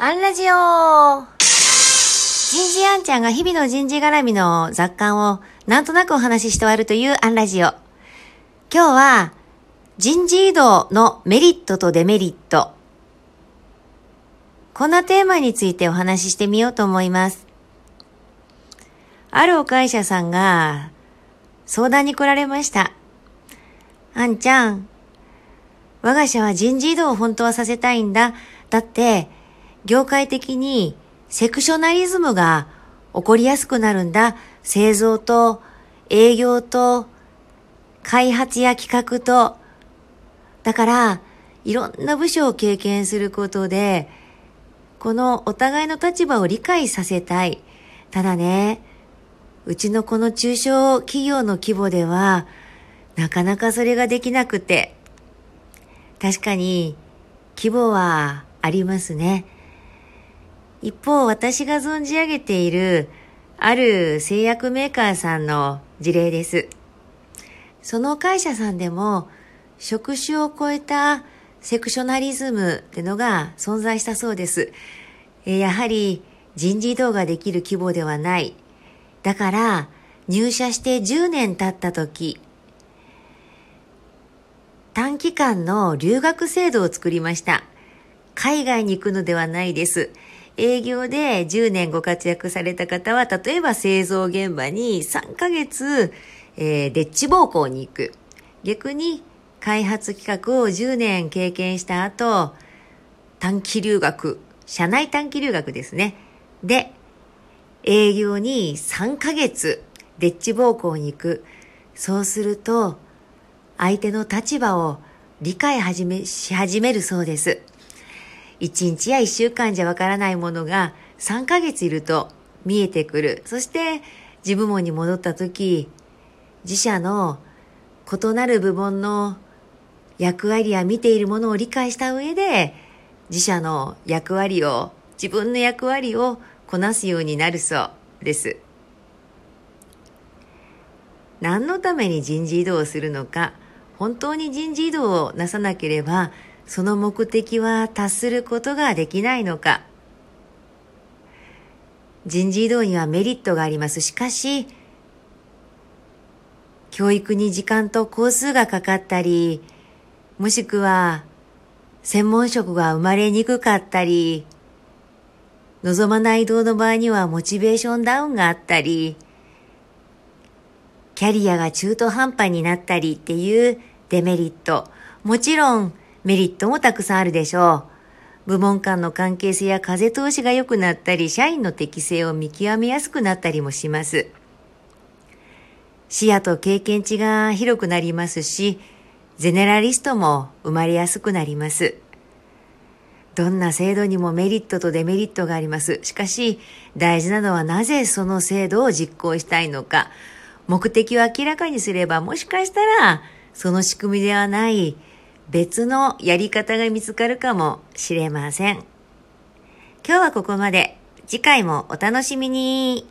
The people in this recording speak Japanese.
アンラジオ人事アンちゃんが日々の人事絡みの雑感をなんとなくお話しして終わるというアンラジオ。今日は人事異動のメリットとデメリット。こんなテーマについてお話ししてみようと思います。あるお会社さんが相談に来られました。あんちゃん、我が社は人事異動を本当はさせたいんだ。だって、業界的にセクショナリズムが起こりやすくなるんだ。製造と営業と開発や企画と。だから、いろんな部署を経験することで、このお互いの立場を理解させたい。ただね、うちのこの中小企業の規模では、なかなかそれができなくて、確かに規模はありますね。一方、私が存じ上げているある製薬メーカーさんの事例です。その会社さんでも職種を超えたセクショナリズムってのが存在したそうです。やはり人事異動ができる規模ではない。だから入社して10年経った時、短期間の留学制度を作りました。海外に行くのではないです。営業で10年ご活躍された方は、例えば製造現場に3ヶ月、えー、デッチ暴行に行く。逆に開発企画を10年経験した後、短期留学、社内短期留学ですね。で、営業に3ヶ月、デッチ暴行に行く。そうすると、相手の立場を理解始めし始めるそうです。1日や1週間じゃわからないものが3ヶ月いると見えてくる。そして自部門に戻った時、自社の異なる部門の役割や見ているものを理解した上で、自社の役割を、自分の役割をこなすようになるそうです。何のために人事異動をするのか、本当に人事異動をなさなければ、その目的は達することができないのか。人事異動にはメリットがあります。しかし、教育に時間と工数がかかったり、もしくは、専門職が生まれにくかったり、望まない移動の場合にはモチベーションダウンがあったり、キャリアが中途半端になったりっていうデメリット。もちろんメリットもたくさんあるでしょう。部門間の関係性や風通しが良くなったり、社員の適性を見極めやすくなったりもします。視野と経験値が広くなりますし、ゼネラリストも生まれやすくなります。どんな制度にもメリットとデメリットがあります。しかし、大事なのはなぜその制度を実行したいのか。目的を明らかにすれば、もしかしたら、その仕組みではない別のやり方が見つかるかもしれません。今日はここまで。次回もお楽しみに。